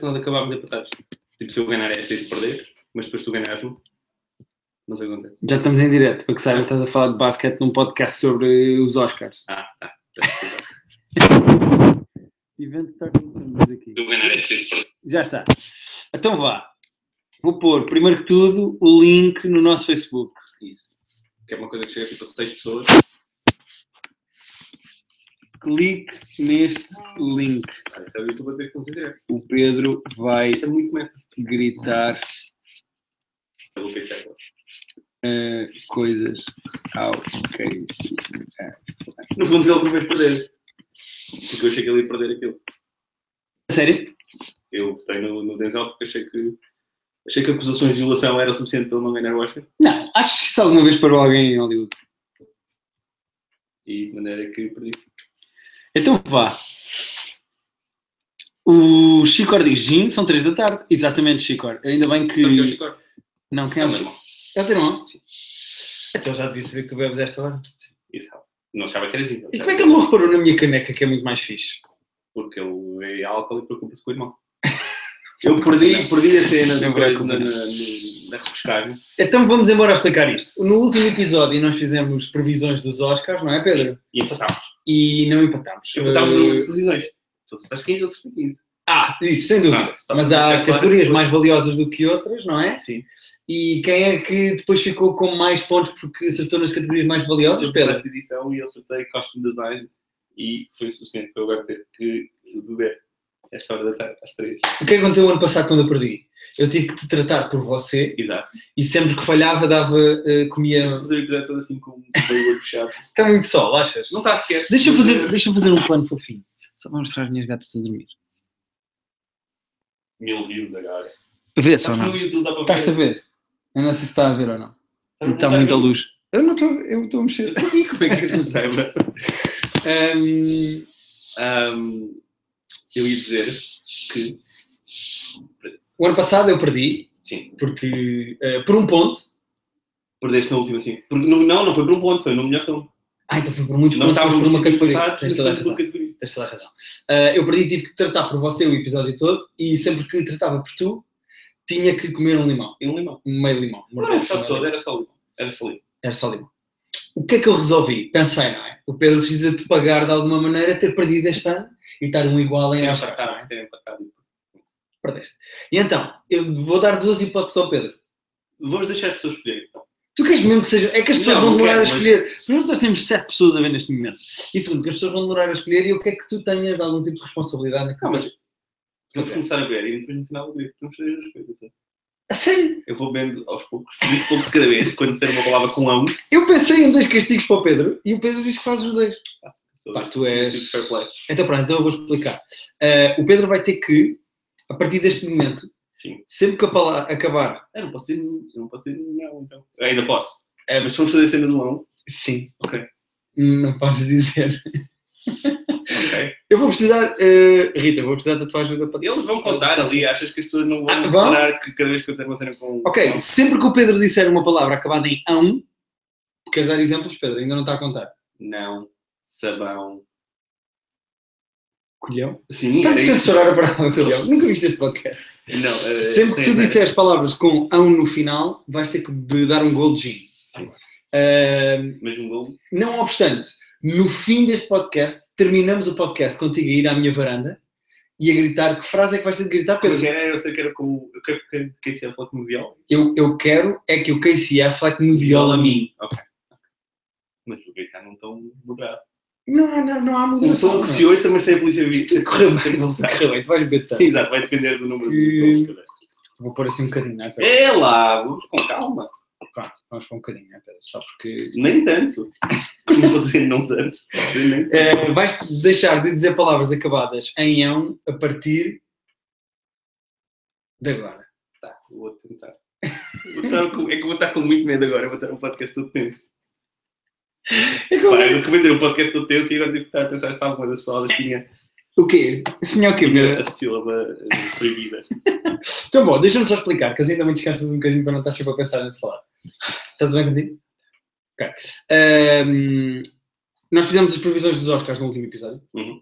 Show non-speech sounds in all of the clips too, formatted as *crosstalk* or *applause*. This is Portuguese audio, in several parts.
se nós acabámos empatados. Tipo, se eu ganhar esta e tu perder, mas depois tu ganhares-me, sei o que acontece. Já estamos em direto, para que saibas, estás a falar de basquete num podcast sobre os Oscars. Ah, tá. Já sei. Event starting soon, diz aqui. Eu ganhar esta e tu perder. Já está. Então vá. Vou pôr, primeiro que tudo, o link no nosso Facebook. Isso. Que é uma coisa que chega tipo a 6 pessoas. Clique neste link. Ah, isso é o YouTube a ter que. O Pedro vai Isso é muito meta. gritar é é. eh, coisas ao Casey. No fundo, ele não fez perder. Porque eu achei que ele ia perder aquilo. Sério? Eu votei no, no Denzel porque achei que, achei que acusações de violação era suficiente para ele não ganhar o Oscar. Não, acho que se alguma vez parou alguém em Hollywood. E de maneira que perdi. Então vá. O Chicor diz Gin, são 3 da tarde. Exatamente, Chicor. Ainda bem que. Sabe que é o Chicor? Não, quem é É o meu Chicor? É o teu irmão? Sim. Então já devia saber que tu bebes esta hora. Isso. Não achava que era gin. E como é que ele não reparou na minha caneca que é muito mais fixe? Porque ele é álcool e preocupa-se com o irmão. Eu perdi, perdi a cena do na, na, na repescagem. Então vamos embora explicar isto. No último episódio nós fizemos previsões dos Oscars, não é, Pedro? E empatámos. E não empatámos. Empatámos Eh, no número de previsões. Tu estás 15 ou 15. Ah, isso, sem dúvida. Ah, só Mas há claro categorias que- mais valiosas do que outras, não é? Sim. E quem é que depois ficou com mais pontos porque acertou nas categorias mais valiosas, Eu Pedro? esta edição e eu acertei costume design e foi o suficiente para eu agora ter que beber esta hora da tarde, às 3. O que aconteceu o ano passado quando eu perdi? Eu tive que te tratar por você Exato. e sempre que falhava dava, eh, Vou comia... fazer o episódio todo assim com o olho fechado. Está muito sol, achas? Não está sequer. Deixa eu fazer, deixa eu fazer um plano fofinho. Só para mostrar as minhas gatas a dormir. Mil views agora. Vê dá para Está-se a ver. Eu não sei se está a ver ou não. Está Está muita luz. Eu não estou, eu estou a mexer. *laughs* E como é que eu não saiba? *laughs* Ahm, Ahm, eu ia dizer que. o ano passado eu perdi, Sim, porque eh, por um ponto. perdeste na última, sim. Porque, não, não foi por um ponto, foi no melhor filme. Ah, então foi por muitos Nós pontos, mas estávamos por uma categoria. Tens toda a razão. Tens toda a razão. Ah, eu perdi tive que tratar por você o episódio todo e sempre que tratava por tu, tinha que comer um limão. E um limão. Um meio limão. Não era Morder só todo, era só limão. Era só limão. Era só limão. O que é que eu resolvi? Pensei, não é? O Pedro precisa de pagar de alguma maneira ter perdido este ano e estar um igual em é? tinha empatado. Perdeste. E então, eu vou dar duas hipóteses ao Pedro. Vamos deixar as pessoas escolherem, então. Tu queres mesmo que seja. É que as pessoas Não, vão demorar a quero, escolher. Primeiro, nós temos sete pessoas a ver neste momento. E segundo, que as pessoas vão demorar a escolher e eu quero que tu tenhas algum tipo de responsabilidade naquilo. Não, mas que- vamos começar a ver e depois no final ver. Vamos fazer as coisas. A sério? Eu vou vendo aos poucos, muito pouco de cada vez. Quando disser uma palavra com um, Eu pensei em dois castigos para o Pedro e o Pedro diz que faz os dois. sou Pá, tu és- fair play. Então pronto, então eu vou explicar. Eh, o Pedro vai ter que, a partir deste momento, Sim. sempre que a palavra acabar. Eu não posso dizer, eu não posso dizer não, então. Ainda posso. É, mas vamos fazer a cena do um. Sim. Ok. Não podes dizer. *laughs* Ok. Eu vou precisar. eh, Rita, vou precisar da tua ajuda para. Eles vão contar ali, achas que as pessoas não vão Ah, reparar que cada vez que eu disser uma cena com. Ok, sempre que o Pedro disser uma palavra acabada em ão, queres dar exemplos, Pedro? Ainda não está a contar. Não, sabão. Colhão? Sim, Estás a censurar a palavra colhão? Nunca viste este podcast. Não, eh, Sempre que tu sim, disseres palavras com ão no final, vais ter que dar um gol de gin. Sim. Eh, Mas um gol. não obstante, no fim deste podcast, terminamos o podcast contigo a ir à minha varanda e a gritar. Que frase é que vais ter de gritar, Pedro, Pedro? era, eu sei que era com. Eu quero que quem se falar com o viol. Eu, eu quero é que o Casey Affleck me viola a mim. Ok. Mas o gritar não tão moderado. Não, não, não há Um moderação. som que não. se ouça, mas sem a polícia vir. Se tu correr bem, se correr bem, tu vais beber tanto. Exato, vai depender do número de E- gols. Vou pôr assim um bocadinho, não é? É lá, vamos com calma. Pronto, vamos pôr um bocadinho, não é, Pedro? Só porque. Nem tanto. Vou dizer não tanto. Eh, vais deixar de dizer palavras acabadas em ão a partir de agora. Tá, vou tentar. Vou estar com- é que vou estar com muito medo agora. Vou estar um podcast todo tenso. É como- Pá, eu ter um podcast todo tenso e agora tive que estar a pensar se alguma das palavras tinha, O quê? Senhor o quê, a sílaba eh, proibida. Então, bom, deixa-me só explicar, que assim também descansas um bocadinho para não estar sempre a pensar nesse falar. Está tudo bem contigo? Ok. Ahm, nós fizemos as previsões dos Oscars no último episódio. Uhum.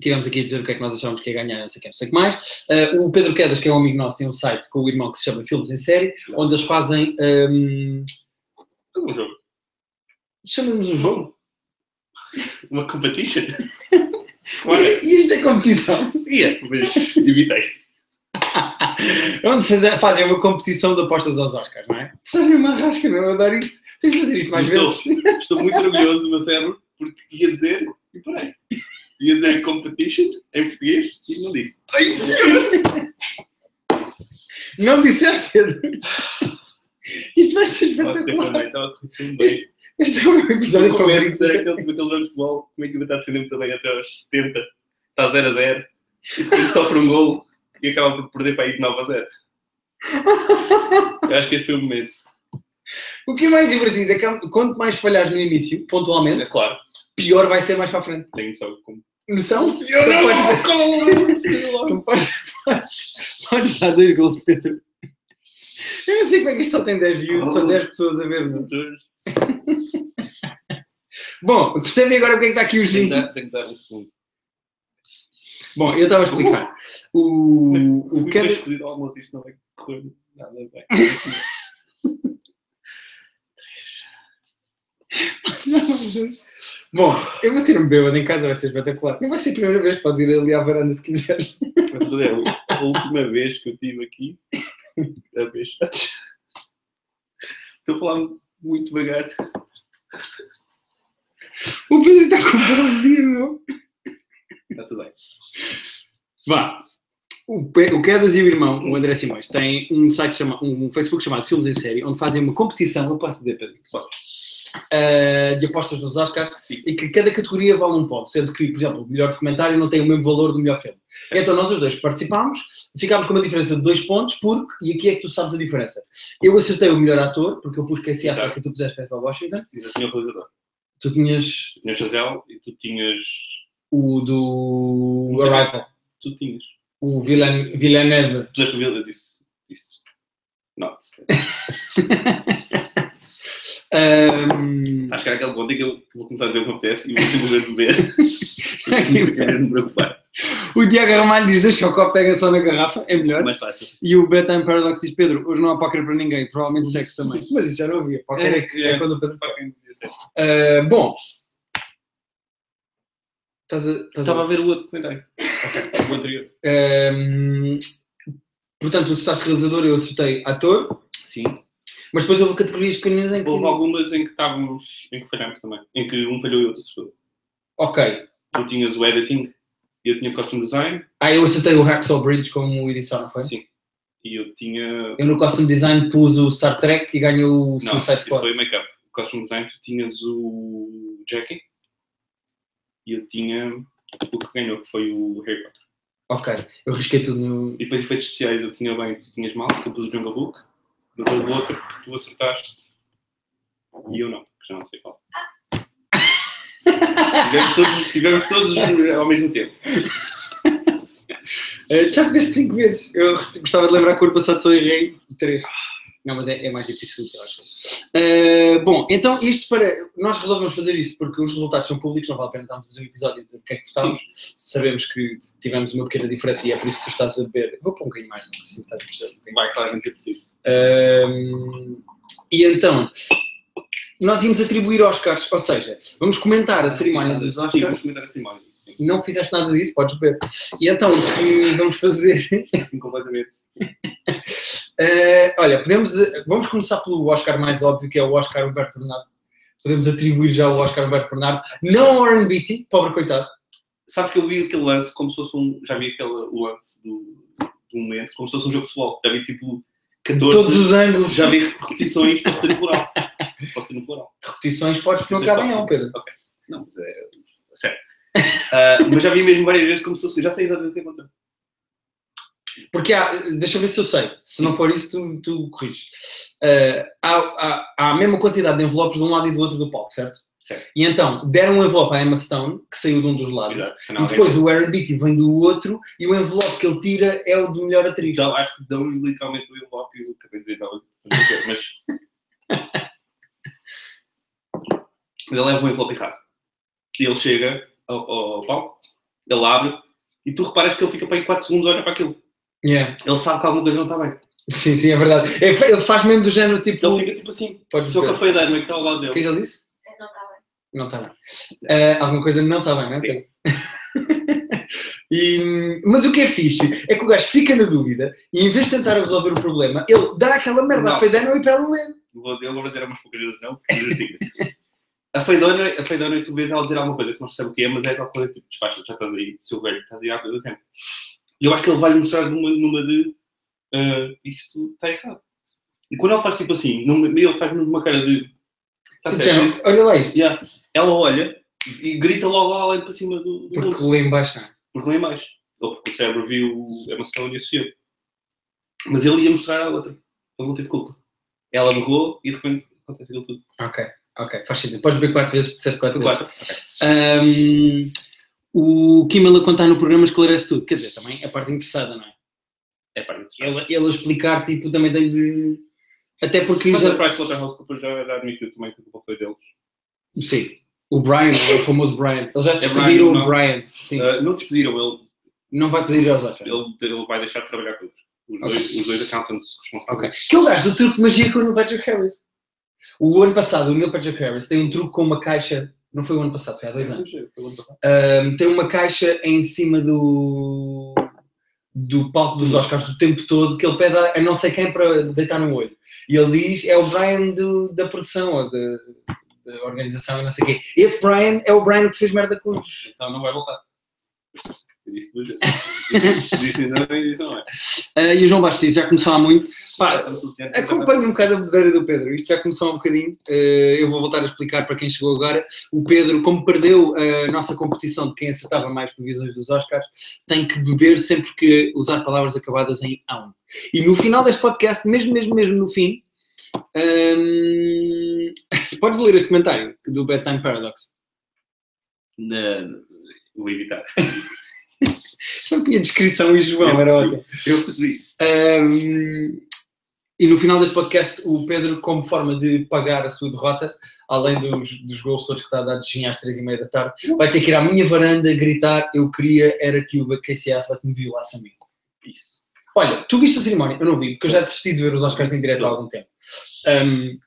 Tivemos aqui a dizer o que é que nós achávamos que ia ganhar, não sei o que, não sei o que mais. Uh, o Pedro Quedas, que é um amigo nosso, tem um site com o irmão que se chama Filmes em Série, Não. onde eles fazem. Um, um jogo. chamamos um jogo. *laughs* Uma competition. *laughs* E, isto é competição. Ia, mas evitei. *laughs* Onde fazer- fazem uma competição de apostas aos Oscars, não é? Mesmo à rasca, não? Eu adoro isto. Tens de fazer isto mais Estou. vezes. *laughs* Estou muito orgulhoso do meu cérebro porque ia dizer e parei. Ia dizer competition em português e não disse. Não disseste, Pedro. Isto vai ser espetacular. tão bem. Este é o meu episódio Estou com medo de favorito. aquele, tipo, aquele jogo de futebol, como é que vai estar muito bem até aos 70, está 0 a 0 e depois sofre um gol e acaba por perder para aí de 9 a 0. Eu acho que este foi o momento. O que é mais divertido é que quanto mais falhares no início, É pontualmente, claro, pior vai ser mais para a frente. tenho noção como. Noção? Eu Tu não podes- como- Tu podes, podes, podes dar dois gols, Pedro. Eu não sei como é que isto só tem 10 views, são 10 pessoas a ver, meu. *laughs* Bom, percebem agora porque é que está aqui o Tenho que Gin? dar- tenho que dar um segundo. Bom, eu estava a explicar. O, o Muito que é... esquisito ao almoço, isto não vai correr nada bem. *laughs* Bom, eu vou ter um bêbado em casa, vai ser espetacular. Não vai ser a primeira vez, podes ir ali à varanda se quiseres. É, a última vez que eu estive aqui, a vez. Estou a falar muito devagar. O Pedro está com paralisia, meu. Está tudo bem. Vá. O, Pe- o Quedas e o irmão, o André Simões, têm um site chama, um Facebook chamado Filmes em Série, onde fazem uma competição, eu posso dizer, Pedro, Pode. eh, de apostas nos Oscars, e que cada categoria vale um ponto, sendo que, por exemplo, o melhor documentário não tem o mesmo valor do melhor filme. Então nós os dois participámos, ficámos com uma diferença de dois pontos, porque, e aqui é que tu sabes a diferença, eu acertei o melhor ator, porque eu pus Casey Exato. Affleck e tu puseste Denzel Washington, Diz assim o realizador. tu tinhas Tu tinhas José e tu tinhas. O do sei. Arrival, Tu tinhas. o Villan- Villeneuve. Puseste o Vila, eu disse. disse. Não. *laughs* Ahm, Acho que era aquele ponto em que eu vou começar a dizer o que acontece e vou simplesmente beber. e *laughs* não me preocupar. o Diego Ramalho diz: deixa o copo, pega só na garrafa, é melhor. Mais fácil. E o Bedtime Paradox diz: Pedro, hoje não há póquer para ninguém, provavelmente sexo também. *laughs* Mas isso já não havia. Póquer é, que, é É. quando o Pedro. Ser. Ah, bom, estás a. estás a- Estava a ver o outro documentário. O anterior. Ahm, portanto, tu acertaste realizador, eu acertei ator, Sim. mas depois houve categorias pequeninas em que. Houve algumas em que estávamos. em que falhámos também. Em que um falhou e o outro acertou. Ok. Tu tinhas o editing e eu tinha costume design. Ah, eu acertei o Hacksaw Bridge como edição, não foi? Sim. E eu tinha. Eu no Costume Design pus o Star Trek e ganhou o Não, Suicide isso Squad. foi make-up. Costume design, tu tinhas o Jackie e eu tinha o que ganhou, que foi o Harry Potter. Ok, eu risquei tudo no. E depois efeitos especiais eu tinha bem, tu tinhas mal, que eu pus o Jungle Book, mas houve outro que tu acertaste e eu não, que já não sei qual. tivemos, todos, tivemos todos ao mesmo tempo. *laughs* Eh, já fizeste 5 vezes. Eu gostava de lembrar que o ano passado só errei 3. Não, mas é, é mais difícil, eu acho. Eh, bom, então isto para. Nós resolvemos fazer isto porque os resultados são públicos, não vale a pena estarmos a fazer um episódio e dizer o que é que votámos. Sabemos que tivemos uma pequena diferença e é por isso que tu estás a beber. Vou pôr um bocadinho mais, não assim estás a perceber. Vai claramente ser preciso. Ahm, e então, nós íamos atribuir Oscars, ou seja, vamos comentar a cerimónia dos Sim, Oscars. vamos comentar mais. Sim, Não fizeste nada disso, podes ver. E então, o que vamos fazer? assim completamente. *laughs* Eh, olha, podemos, vamos começar pelo Oscar mais óbvio, que é o Oscar Humberto Bernardo. Podemos atribuir já o Oscar Humberto Bernardo. Não ao Warren Beatty, pobre coitado. Sabes que eu vi aquele lance como se fosse um. Já vi aquele lance do, do momento, como se fosse um jogo de futebol. Já vi tipo 14. Todos os ângulos. Já vi repetições para ser plural. *laughs* Pode ser no plural. Repetições, podes Sim, pode. em um, Pedro. Ok. Não, mas é. Sério. Ah, mas já vi mesmo várias vezes como se fosse. Já sei exatamente o que aconteceu. Porque há, deixa eu ver se eu sei. Se não for isso, tu, tu corriges. Eh, há, há- há a mesma quantidade de envelopes de um lado e do outro do palco, certo? Certo. E então, deram um envelope à Emma Stone, que saiu de um dos lados. Exato. E depois o Warren Beatty vem do outro e o envelope que ele tira é o de melhor atriz. Então, acho que dão literalmente o envelope. Eu acabei de dizer, não, mas. Mas ele leva o envelope errado. E ele chega ao, ao palco Ele abre e tu reparas que ele fica para aí 4 segundos a olhar para aquilo. Yeah. Ele sabe que alguma coisa não está bem. Sim, sim, é verdade. É, ele faz mesmo do género tipo. Ele fica tipo assim. Pode O seu ver. cafeideiro que está ao lado O que é dele. que ele disse? Não está bem. Não está bem. Eh, alguma coisa não está bem, não é? *laughs* E, mas o que é fixe é que o gajo fica na dúvida e em vez de tentar resolver o problema, ele dá aquela merda Não. à feidana e pede o ler. Vou, eu vou dizer umas poucas vezes não, porque eu digo. *laughs* A feidona, a feidona, tu vês ela dizer alguma coisa que não se sabe o que é, mas é aquela coisa tipo, despacha, já estás aí, seu velho, estás aí há coisa tempo. E eu acho que ele vai lhe mostrar numa, numa de ah, isto está errado. E quando ele faz tipo assim, numa, ele faz uma cara de. Certo? género, olha lá isto. Yeah. Ela olha e grita logo lá além para cima do, do Porque bolso. lê em baixo, não é? Porque é mais. Ou porque o cérebro viu Emma Stone e associou. Mas ele ia mostrar à outra. Ele não teve culpa. Ela berrou e de repente acontece aquilo tudo. Ok, ok, faz sentido. Podes beber quatro vezes porque disseste quatro Foi vezes. quatro. Ahm, o Kimmel a contar no programa esclarece tudo. Quer dizer, também é a parte interessada, não é? É para mim. Ele, ele a explicar, tipo, também tem de. Até porque Mas já. a Price Waterhouse Cooper já, já admitiu também que a culpa foi deles. Sim. O Brian, o famoso Brian. Eles já É despediram Brian, o? Brian. Sim. Ah, não despediram ele. Não vai pedir aos Oscars. Ele, ele vai deixar de trabalhar com eles. Os, Ok. dois, os dois accountants Ok. responsáveis. Que é o gajo do truque de magia com o Patrick Harris. O ano passado, o Neil Patrick Harris tem um truque com uma caixa. Não foi o ano passado, foi há dois anos. Ahm, tem uma caixa em cima do, do palco dos Oscars o tempo todo que ele pede a, não sei quem para deitar no olho. E ele diz: é o Brian do- da produção ou da, da organização e não sei o quê. Esse Brian é o Brian que fez merda com os. Então não vai voltar. Eu disse duas vezes. disse não e disse não é. Ah, e o João Bastos já começou há muito. Pá. Acompanho um bocado a bebedeira do Pedro. Isto já começou há um bocadinho. Eh, eu vou voltar a explicar para quem chegou agora. O Pedro, como perdeu a nossa competição de quem acertava mais previsões dos Oscars, tem que beber sempre que usar palavras acabadas em ão. E no final deste podcast, mesmo, mesmo, mesmo no fim, hum, *laughs* podes ler este comentário do Bedtime Paradox. Não, vou evitar. Só que a descrição e João era Sim. ótimo. Eu percebi. Um, e no final deste podcast, o Pedro, como forma de pagar a sua derrota, além dos, dos gols todos que está a dar de ginha às três e meia da tarde, vai ter que ir à minha varanda gritar: Eu queria era que o Casey Affleck me violasse a mim. Isso. Olha, tu viste a cerimónia? Eu não vi, porque eu já desisti de ver os Oscars em direto há algum tempo. Um,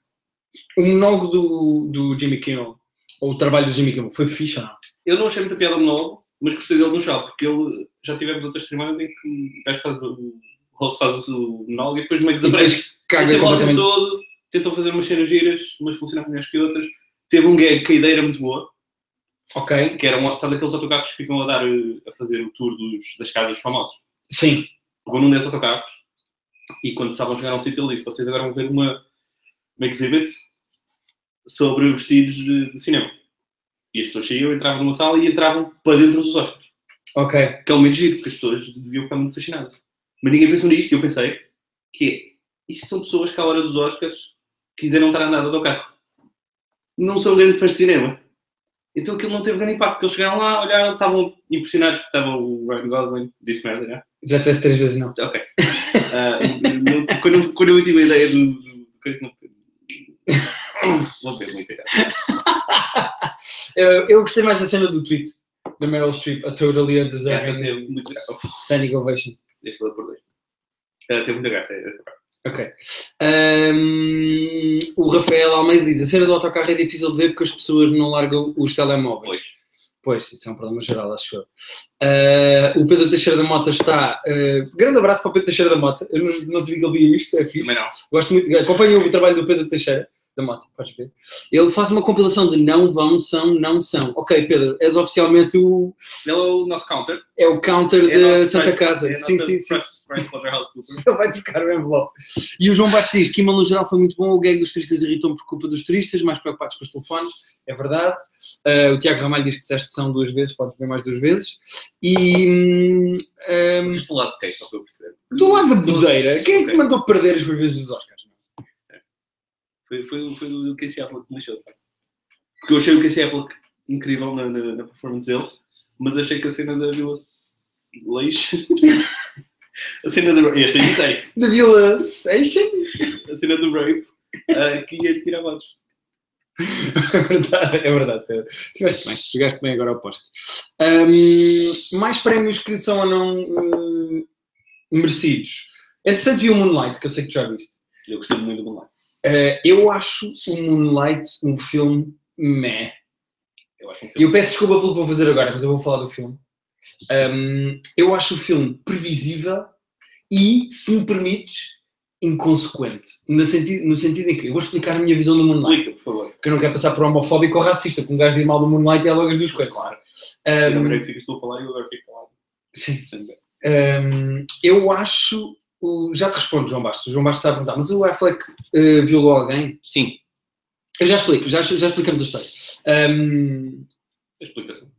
o monólogo do, do Jimmy Kimmel, ou o trabalho do Jimmy Kimmel, foi fixe ou não? Eu não achei muita piada ao monólogo, mas gostei dele no geral, porque ele já tivemos outras cerimónias em que o gajo faz o, host faz o monólogo e depois meio desaparece. caga o completamente. todo, tentam fazer umas cenas giras, umas funcionam melhores que outras. Teve um gag que a ideia era muito boa, Ok, que era um, sabe aqueles autocarros que ficam a dar a fazer o tour dos, das casas famosos. sim. Pegou num desses autocarros e quando estavam a chegar a um sítio ele disse: vocês agora vão ver uma, uma exhibit sobre vestidos de cinema. E as pessoas saíam, entravam numa sala e entravam para dentro dos Oscars. Ok. Que é um momento giro, porque as pessoas deviam ficar muito fascinadas. Mas ninguém pensou nisto e eu pensei que é, isto são pessoas que à hora dos Oscars quiseram estar a andar de autocarro. Não são grandes fãs de cinema. Então aquilo não teve grande impacto, porque eles chegaram lá, olharam, estavam impressionados porque estava o Ryan Gosling, disse merda, né? Já disseste três vezes não. Ok. Ah, não- quando, eu- quando eu tive a ideia do. do, do coisa, *coughs* não- Vou ver muito. *laughs* Eu, eu gostei mais da cena do tweet da Meryl Streep, a totally Essa undeserving teve muito graça. standing ovation. Deixa eu por dois. Ah, teve muita graça essa parte. Ok. Ahm, o Rafael Almeida diz: a cena do autocarro é difícil de ver porque as pessoas não largam os telemóveis. Pois. Pois, isso é um problema geral, acho eu. Ah, o Pedro Teixeira da Mota está. ah, grande abraço para o Pedro Teixeira da Mota. Eu não, não sabia que ele via isto, é fixe. Também não. Gosto muito, acompanho o trabalho do Pedro Teixeira da Mota, podes ver. Ele faz uma compilação de não vão, são, não são. Ok, Pedro, és oficialmente o. Ele é o nosso counter. É o counter É da Santa Price- Casa. É sim, sim, sim. Price-. *laughs* Ele vai trocar o envelope. E o João Baixo diz: Kimmel no geral foi muito bom. O gag dos turistas irritou-me por culpa dos turistas, mais preocupados com os telefones. É verdade. Ah, o Tiago Ramalho diz que disseste são duas vezes, podes ver mais duas vezes. E. hum, hum, Vocês estão lá de quem, só para eu perceber. do lado da bodeira, quem é que Ok. mandou perder as previsões dos Oscars? Foi, foi, foi o Casey Affleck que me lixou. pá. Porque eu achei o Casey Affleck incrível na, na, na performance dele, mas achei que a cena da Vila Leis. *laughs* a cena do. Este imitei. The Villa Station? A cena do rape ah, que ia tirar votos. É verdade, é verdade. Pedro. Tiveste bem, chegaste bem agora ao poste. Ahm, mais prémios que são ou não eh, merecidos. Entretanto, vi o Moonlight, que eu sei que tu já viste. Eu gostei muito do Moonlight. Eh, eu acho o Moonlight um filme meh. Eu um filme. eu peço desculpa pelo que vou fazer agora, mas eu vou falar do filme. Ahm, eu acho o filme previsível e, se me permites, inconsequente. No sentido, no sentido em que eu vou explicar a minha visão do Moonlight. Por favor. Porque eu não quero passar por homofóbico ou racista, porque um gajo diz mal do Moonlight e é logo as duas coisas. Claro. Ahm, Eu não que a falar e eu agora fico calado. sim. Ver. Ahm, eu acho. O- já te respondo, João Bastos. O João Bastos está a perguntar, mas o Affleck eh, violou alguém? Sim. Eu já explico, já, já explicamos a história. Ahm, A explicação.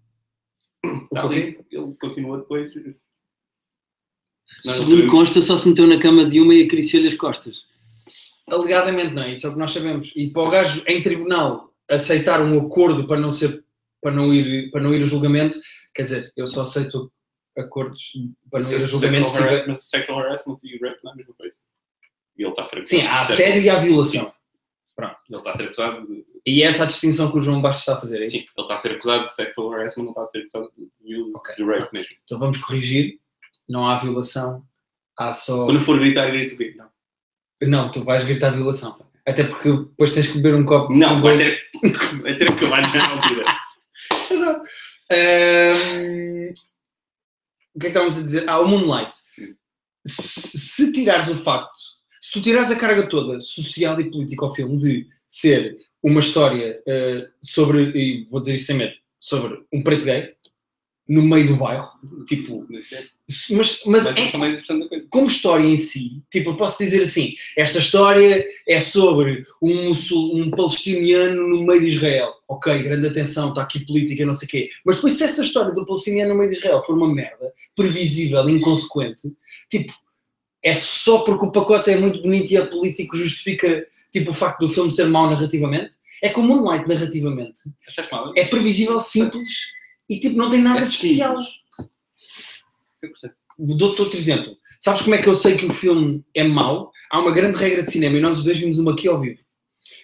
ali, Ele continua depois. Nós Segundo sabemos- consta, só se meteu na cama de uma e acariciou-lhe as costas. Alegadamente não, isso é o que nós sabemos. E para o gajo em tribunal aceitar um acordo para não ser para não ir para não ir a julgamento, quer dizer, eu só aceito acordos para não ir a Mas julgamento se sexual Mas sexual harassment e rape não é a mesma coisa. E ele está a ser Sim, há assédio e há violação. Ele está a ser acusado de. E essa é a distinção que o João Bastos está a fazer, é? Sim, ele está a ser acusado de sexual harassment, não está a ser acusado de, de, Ok. de rape mesmo. Então vamos corrigir. Não há violação, há só. Quando for gritar, grito o? Não. Não, tu vais gritar violação. Até porque depois tens que beber um copo. Não, um vai ter, *laughs* vai ter que acabar já na altura. *laughs* Ahm, o que é que estávamos a dizer? Ah, o Moonlight. Se, se tirares o facto, se tu tirares a carga toda social e política ao filme de ser uma história eh, sobre, e vou dizer isso sem medo, sobre um preto gay no meio do bairro, tipo, Mas mas, é- é como história em si, tipo, eu posso dizer assim, esta história é sobre um, um palestiniano no meio de Israel. Ok, grande atenção, está aqui política, não sei o quê. Mas depois se essa história do palestiniano no meio de Israel for uma merda, previsível, inconsequente, tipo, é só porque o pacote é muito bonito e é político justifica, tipo, o facto do filme ser mau narrativamente? É como Moonlight narrativamente. É previsível, simples e, tipo, não tem nada É de especial. Dou-te outro exemplo. Sabes como é que eu sei que o filme é mau? Há uma grande regra de cinema e nós os dois vimos uma aqui ao vivo.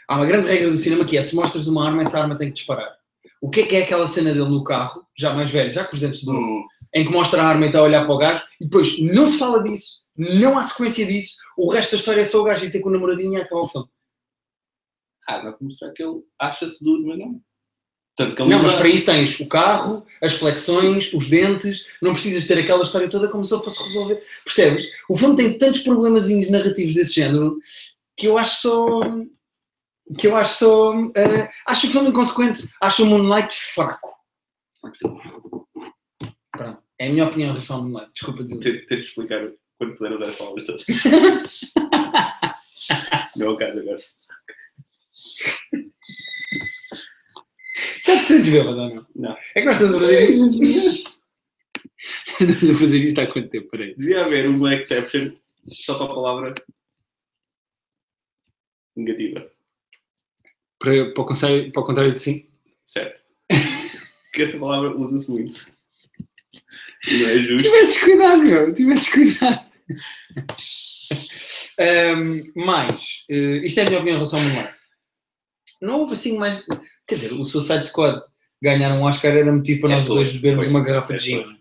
Há uma grande regra do cinema que é: se mostras uma arma, essa arma tem que disparar. O que é que é aquela cena dele no carro, já mais velho, já com os dentes de ouro, Hum, em que mostra a arma e está a olhar para o gajo e depois não se fala disso, não há sequência disso, o resto da história é só o gajo ir ter com o namoradinho e acabar o filme. Ah, não para mostrar que ele acha-se duro, mas não. Tanto que ele Não, mas para isso tens o carro, as flexões, os dentes, não precisas ter aquela história toda como se ele fosse resolver. Percebes? O filme tem tantos problemazinhos narrativos desse género que eu acho só. que eu acho só. eh, acho o filme inconsequente. Acho o Moonlight fraco. Pronto. É a minha opinião em relação ao Moonlight. Desculpa dizer. de explicar quando puder usar as palavras todas. *laughs* não é o caso agora. Já te sentes bêbado ou não? Não. É que nós estamos a fazer isto. *laughs* estamos a fazer isto há quanto tempo? Peraí. Devia haver uma exception só para a palavra negativa, Para, para, o contrário, para o contrário de sim. certo? *laughs* Porque essa palavra usa-se muito. Não é justo. Tivesses cuidado, meu. Tivesses cuidado. *laughs* Ahm, mais, eh, isto é a minha opinião em relação ao Moonlight. Não houve assim mais. Quer dizer, o Suicide Squad ganhar um Oscar era motivo para É nós dois bebermos uma garrafa É de gin.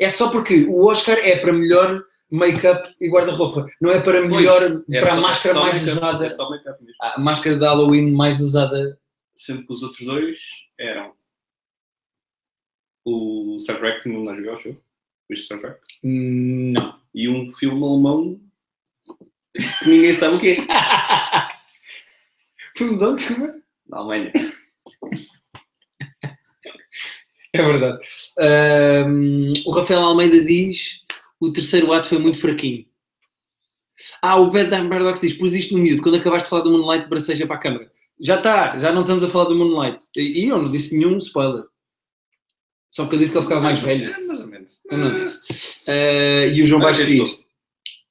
É só porque o Oscar é para melhor make-up e guarda-roupa. Não é para melhor. É para só- a é máscara só mais usada. É só make-up mesmo. A máscara de Halloween mais usada. Sendo que os outros dois eram o Star Trek que não nós ao show. Viste Star Trek? hum, Não. E um filme alemão que ninguém sabe o que é. Filme de onde? Na Alemanha. É verdade. Ahm, o Rafael Almeida diz o terceiro ato foi muito fraquinho. Ah, o Bedtime Paradox diz, pus isto no miúdo, quando acabaste de falar do Moonlight, braceja para a câmara. Já está, já não estamos a falar do Moonlight. E eu não disse nenhum spoiler. Só porque eu disse que ele ficava mais velho. É, mais ou menos. Eu não disse. Ah, e o João Baixo que diz,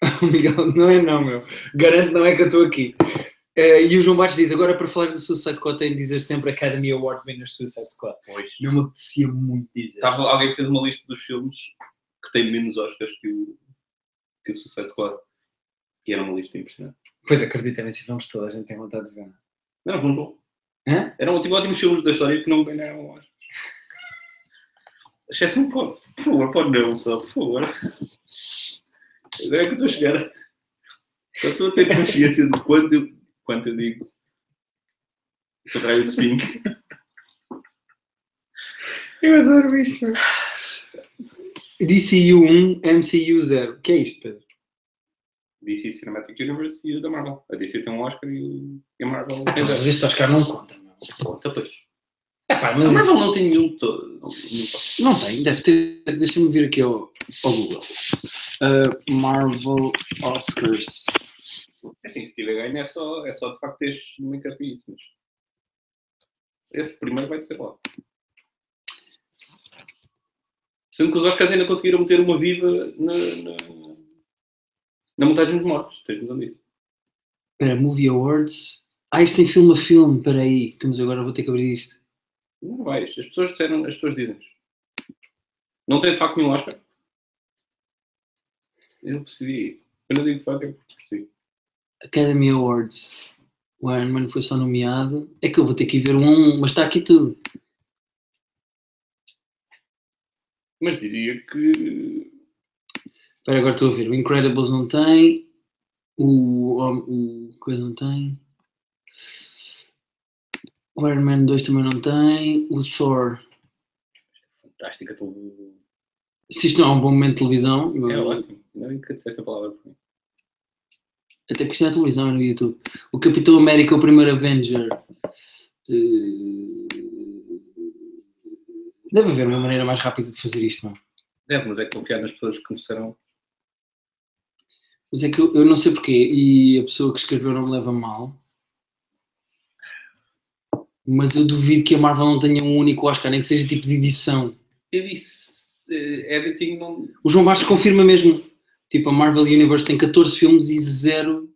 *laughs* não é não, meu. Garanto não é que eu estou aqui. Ah, e o João Baixo diz, agora para falar do Suicide Squad tem de dizer sempre Academy Award Winner Suicide Squad. Pois. Não me apetecia muito dizer. Estava, alguém fez uma lista dos filmes que tem menos Oscars que o, que o Suicide Squad. E era uma lista impressionante. Pois acreditem, se vamos toda a gente tem vontade de ver. Não, vamos bom. Hã? Eram tipo ótimos filmes da história que não ganharam Oscar. *laughs* Exceção pode. Por favor, pode não, só, por favor. Não é que eu estou a chegar. Só estou a ter consciência de quanto eu, quanto eu digo. O contrário de 5. Eu adoro isto, meu. DCU 1, MCU 0. O que é isto, Pedro? DC Cinematic Universe e o da Marvel. A DC tem um Oscar e, o- e a Marvel Ah, tem mas este Oscar não conta, meu. Conta, pois. É pá, A mas Marvel isso- não tem nenhum todo. Não, não, não tem, deve ter. Deixa-me vir aqui ao, ao Google. Uh, Marvel Oscars. É assim, se tiver ganho é só, é só de facto make-up e isso. Mas... Esse primeiro vai ser lá. Sendo que os Oscars ainda conseguiram meter uma viva na, na, na montagem dos mortos. Tens noção disso? Espera, Movie Awards. Ah, isto tem filme a filme. Espera aí. Estamos agora, vou ter que abrir isto. Não vais. As pessoas disseram, as pessoas dizem Não tem de facto nenhum Oscar? Eu percebi. Eu não digo fuck, eu percebi. Academy Awards. O Iron Man foi só nomeado. É que eu vou ter que ir ver um um, mas está aqui tudo. Mas diria que. Espera, agora estou a ver. O Incredibles não tem. O, o, o coisa não tem. O Iron Man 2 também não tem. O Thor. Fantástica, estou. Se isto não é um bom momento de televisão, É eu- ótimo. Ainda bem que disseste a palavra mim. Até que isto é televisão, é no YouTube. O Capitão América, o primeiro Avenger. eh, Deve haver uma maneira mais rápida de fazer isto, não? é? Deve, mas é confiar nas pessoas que começaram. Mas é que eu, eu não sei porquê, e a pessoa que escreveu não me leva mal. Mas eu duvido que a Marvel não tenha um único Oscar, nem que seja tipo de edição. Eu disse. eh, editing não. O João Bastos confirma mesmo. Tipo, a Marvel Universe tem 14 filmes e zero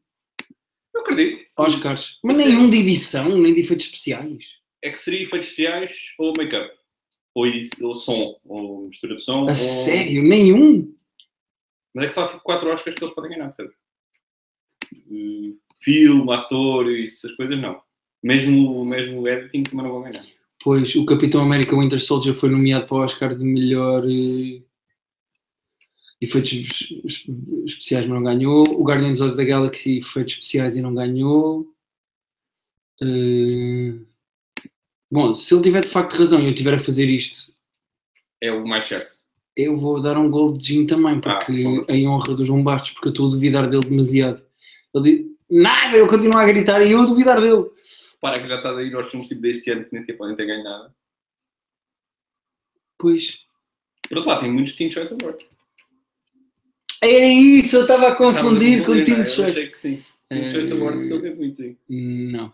Não acredito. Oscars. Mas nenhum de edição, nem de efeitos especiais. É que seria efeitos especiais ou make-up. Ou, edição, ou som. Ou mistura de som. A ou... sério? Nenhum? Mas é que só há tipo 4 Oscars que eles podem ganhar, percebe? Eh, Filme, ator e essas coisas não. Mesmo, mesmo o editing também não vão ganhar. Pois, o Capitão América Winter Soldier foi nomeado para o Oscar de melhor eh, efeitos es- es- especiais, mas não ganhou. O Guardians of the Galaxy, efeitos especiais e não ganhou. Eh, Bom, se ele tiver de facto razão e eu estiver a fazer isto, É o mais certo. eu vou dar um goldzinho também, porque por favor. em honra do João Bastos, porque eu estou a duvidar dele demasiado. Ele diz, nada, ele continua a gritar e eu a duvidar dele. Para que já estás a ir aos filmes tipo deste ano que nem sequer podem ter ganho nada. Pois. Por outro lado, tem muitos Teen Choice Awards. Era isso, eu estava a confundir com o Team não é? Eu Choice. achei que sim. Eh, Choice Awards eu devo muito sim. Não.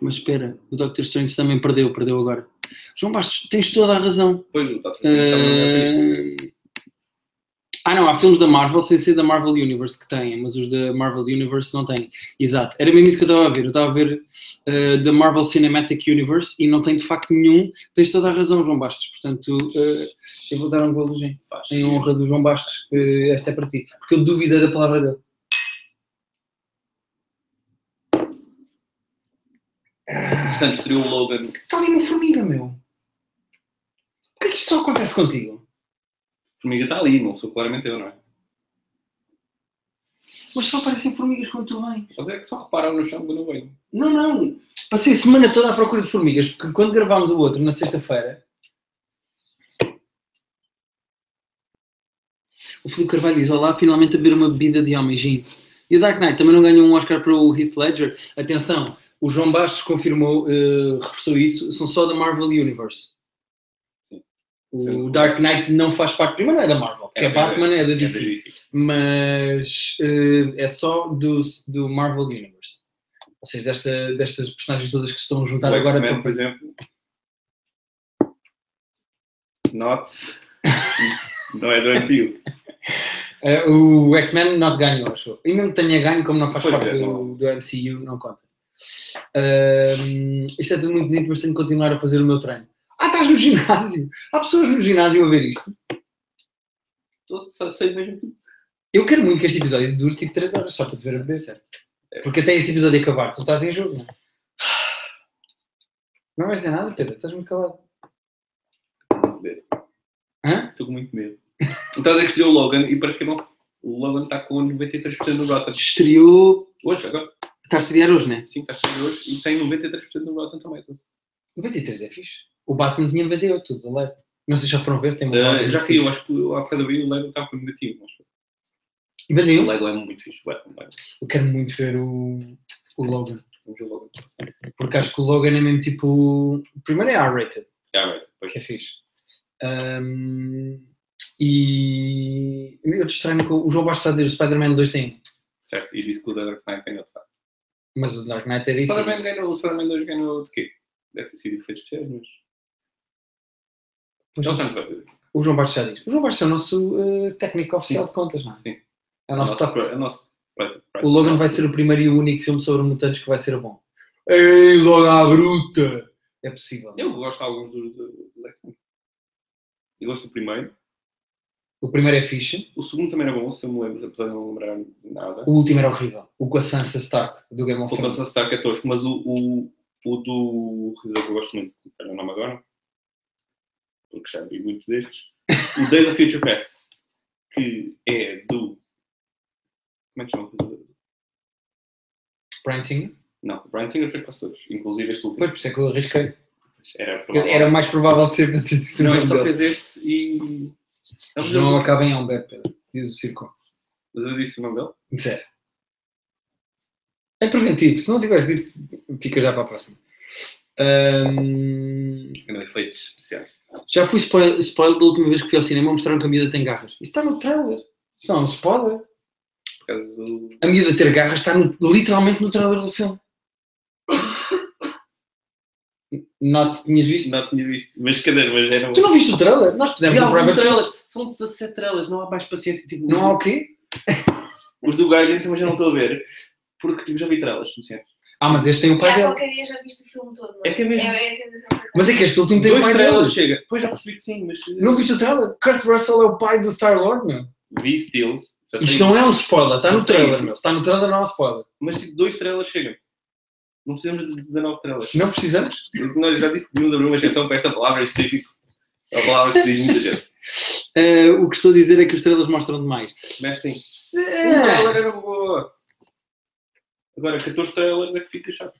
Mas espera, o Doctor Strange também perdeu, perdeu agora. João Bastos, tens toda a razão. Pois, o Doctor Strange estava a ganhar por isso. Eh, Ah, não, há filmes da Marvel sem ser da Marvel Universe que têm, mas os da Marvel Universe não têm. Exato, era mesmo isso que eu estava a ver. Eu estava a ver eh, da Marvel Cinematic Universe e não tem de facto nenhum. Tens toda a razão, João Bastos. Portanto, eh, eu vou dar um golozinho Faz. em honra do João Bastos, que esta é para ti. Porque eu duvidei da palavra dele. Portanto, estreou o Logan. Está ali no formiga, meu. Por que é que isto só acontece contigo? Formiga está ali, não sou claramente eu, não é? Mas só aparecem formigas quando tu vens. Mas é que só reparam no chão quando eu venho. Não, não. Passei a semana toda à procura de formigas, porque quando gravámos o outro, na sexta-feira, o Filipe Carvalho diz: Olá, finalmente a beber uma bebida de homem, gin. E o Dark Knight também não ganhou um Oscar para o Heath Ledger. Atenção, o João Bastos confirmou, eh, reforçou isso, são só da Marvel Universe. O Sim. Dark Knight não faz parte, primeiro não é da Marvel, porque é, É, Batman, é da É DC. da DC. mas eh, é só do, do Marvel Universe. Ou seja, desta, destas personagens todas que estão a juntar O agora. Para- por exemplo. Not. *laughs* não é do MCU. Eh, o X-Men não ganhou, acho. E mesmo que tenha ganho, como não faz Pois parte é, do, do MCU, não conta. Ahm, isto é tudo muito bonito, mas tenho que continuar a fazer o meu treino. Ah, estás no ginásio! Há pessoas no ginásio a ver isto. Estou- sei mesmo. Eu quero muito que este episódio dure tipo 3 horas só para te ver a beber, certo? É. Porque até este episódio acabar, tu estás em jogo, não é? Não vais dizer nada, Pedro? Estás muito calado. Estou com muito medo. Hã? Estou com muito medo. Estás a dizer o Logan e parece que é bom. O Logan está com 93% no Rotten. Estreou. Hoje, agora. Está a estrear hoje, né? Sim, está cheio hoje e tem 93% no Rotten Tomatoes. 93 é fixe. O Batman tinha 98, tudo leve. Não sei se já foram ver, tem uma Uh, já caiu, fixe. acho que há bocado vi o Lego estava com negativo. Mas... 91? O Lego é muito fixe. O Lego. Eu quero muito ver o, o Logan. Vamos ver o Logan. Porque acho que o Logan é mesmo tipo. o Primeiro é R-rated, Ah, right. Pois. que é fixe. Ahm, e. Eu te estranho que o João Bastos está a dizer o Spider-Man 2 tem. Certo. E disse que o Dark Knight ganhou de facto. Mas o Dark Knight era O isso. O Spider-Man 2 ganhou de quê? Deve ter sido efeitos de mas. Já já nos vai dizer. O João Bastos já diz. O João Bastos é o nosso eh, técnico oficial de contas, não é? Sim. É o nosso top. É o nosso. private- O Logan vai ser o primeiro e o único filme sobre mutantes que vai ser bom. Ei, Logan à bruta! É possível. Eu gosto de alguns dos X-Men. Eu gosto do primeiro. O primeiro é fixe, O segundo também era bom, se eu me lembro, apesar de não lembrar de nada. o último era horrível. O com a Sansa Stark, do Game of O Thrones. Sansa Stark é tosco, mas o, o, o do realizador que eu gosto muito, que é o nome agora, porque já vi muitos destes, o Days of Future Past, que é do. Como é que chama? Brian Singer. Não, o Brian Singer fez quase todos, inclusive este último. Pois, por isso é que eu arrisquei. Era, Era mais provável de ser portanto, isso Não, ele só fez este e. Não, mas, Não eu, acaba em Albert, Pedro. Diz o circo. mas eu disse o nome dele. Sério. É preventivo. Se não tiveres dito, fica já para a próxima. Ainda efeitos especiais. já fui spoiler, spoiler da última vez que fui ao cinema mostraram que a miúda tem garras. Isso está no trailer. Isso não é um spoiler. Por causa do. A miúda ter garras está no- literalmente no trailer do filme. Não te tinhas visto? Não tinha visto. Mas quer dizer, mas era. Tu não viste o trailer? Nós no alguns Private trailers. São 17 trailers, não há mais paciência. Tipo, Não há o quê? Os do Guardian também já não estou a ver. Porque tipo, já vi trailers suficientes. Ah, mas este tem o pai há dele. qualquer dia já viste o filme todo, não É que é mesmo. É, é a sensação que eu Mas é que este último tem o Dois pai trailers dele. chega. Depois já percebi que sim, mas. eh, Não viste o trailer? Kurt Russell é o pai do Star-Lord, meu. Vi Steels. Já sei Isto não é um spoiler, está no Não sei trailer, isso. meu. Se está no trailer, não é um spoiler. Mas tipo, dois trailers chegam. Não precisamos de 19 trailers. Não precisamos? Não, eu já disse que devíamos abrir uma exceção para esta palavra em específico. É a palavra que se diz muita gente. *laughs* Eh, o que estou a dizer é que os trailers mostram demais. Mas sim. Um trailer era boa. Agora, 14 trailers é que fica chato.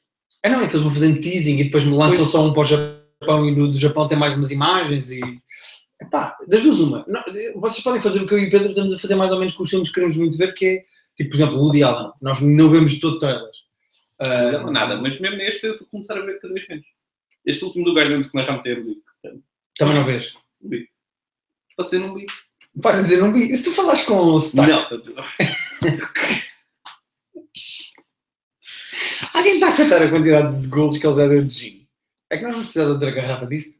Ah, não, é que eles vão fazendo teasing e depois me lançam Pois. só um para o Japão e no do Japão tem mais umas imagens e. Epá, das duas, uma. Não, vocês podem fazer o que eu e o Pedro estamos a fazer mais ou menos com os filmes que queremos muito ver, que é, tipo, por exemplo, o Woody Allen. Nós não vemos todo trailers. Ah, Não, nada, mas mesmo neste eu estou a começar a ver cada vez menos. Este último do Guardians que nós já metemos Também não vês. não vi. Você não vi. Para dizer, não vi. E se tu falas com o Stark? Não. *laughs* Alguém está a contar a quantidade de golos que ele já deu de gin? É que nós não precisamos de outra garrafa disto.